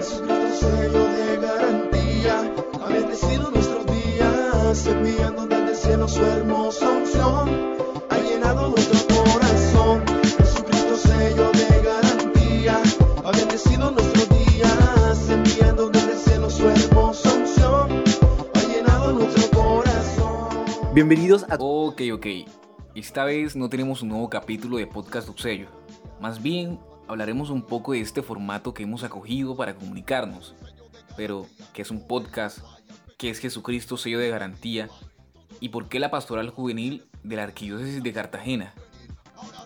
Jesucristo sello de garantía, ha bendecido nuestros días, enviando desde el cielo su hermosa unción, ha llenado nuestro corazón. Jesucristo sello de garantía, ha bendecido nuestros días, enviando desde el cielo su hermosa unción, ha llenado nuestro corazón. Bienvenidos a... Ok, ok. Esta vez no tenemos un nuevo capítulo de Podcast Duxello. Más bien, hablaremos un poco de este formato que hemos acogido para comunicarnos. Pero, ¿qué es un podcast? ¿Qué es Jesucristo sello de garantía? ¿Y por qué la pastoral juvenil de la Arquidiócesis de Cartagena?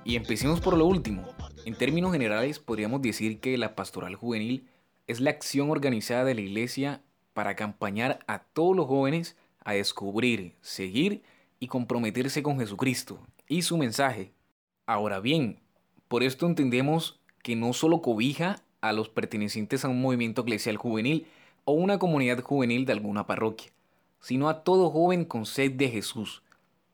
Y empecemos por lo último. En términos generales, podríamos decir que la pastoral juvenil es la acción organizada de la Iglesia para acompañar a todos los jóvenes a descubrir, seguir y comprometerse con Jesucristo y su mensaje. Ahora bien, por esto entendemos que no solo cobija a los pertenecientes a un movimiento eclesial juvenil o una comunidad juvenil de alguna parroquia, sino a todo joven con sed de Jesús.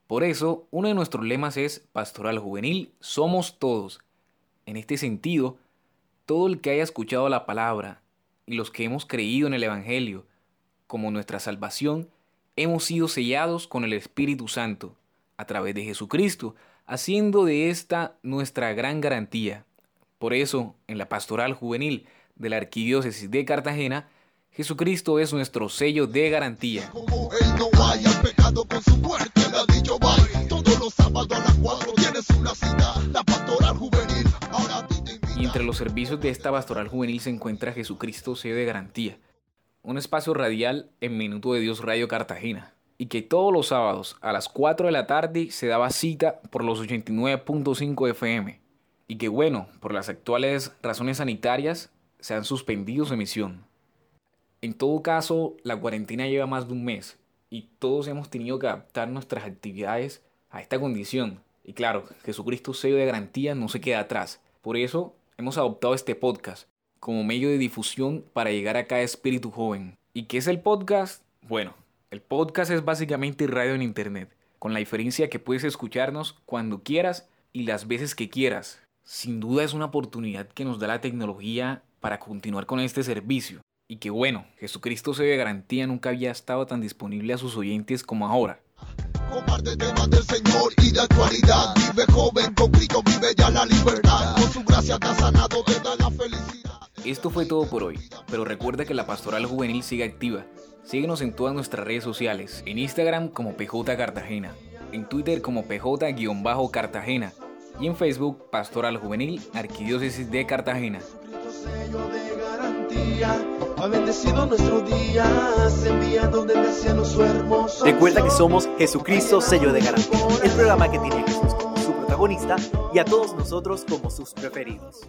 Por eso, uno de nuestros lemas es Pastoral Juvenil, somos todos. En este sentido, todo el que haya escuchado la palabra y los que hemos creído en el Evangelio como nuestra salvación, hemos sido sellados con el Espíritu Santo a través de Jesucristo, haciendo de esta nuestra gran garantía. Por eso, en la pastoral juvenil de la Arquidiócesis de Cartagena, Jesucristo es nuestro sello de garantía. Como él no haya pecado con su muerte, le ha dicho bye. Todos los sábados a las 4 tienes una cita, la pastoral juvenil. Ahora a ti te invita. Y entre los servicios de esta pastoral juvenil se encuentra Jesucristo sello de garantía, un espacio radial en Minuto de Dios Radio Cartagena, y que todos los sábados a las 4 de la tarde se daba cita por los 89.5 FM, y que bueno, por las actuales razones sanitarias, se han suspendido su emisión. En todo caso, la cuarentena lleva más de un mes, y todos hemos tenido que adaptar nuestras actividades a esta condición. Y claro, Jesucristo sello de garantía no se queda atrás. Por eso hemos adoptado este podcast como medio de difusión para llegar a cada espíritu joven. ¿Y qué es el podcast? Bueno, el podcast es básicamente radio en internet, con la diferencia que puedes escucharnos cuando quieras y las veces que quieras. Sin duda es una oportunidad que nos da la tecnología para continuar con este servicio. Y que bueno, Jesucristo se de garantía nunca había estado tan disponible a sus oyentes como ahora. Comparte temas del Señor y de actualidad. Vive joven, con Cristo vive ya la libertad. Con su gracia te ha sanado, te da la felicidad. Esto fue todo por hoy, pero recuerda que la pastoral juvenil sigue activa. Síguenos en todas nuestras redes sociales, en Instagram como PJ Cartagena, en Twitter como PJ-Cartagena y en Facebook Pastoral Juvenil Arquidiócesis de Cartagena. Recuerda que somos Jesucristo sello de garantía, el programa que tiene a Jesús como su protagonista y a todos nosotros como sus preferidos.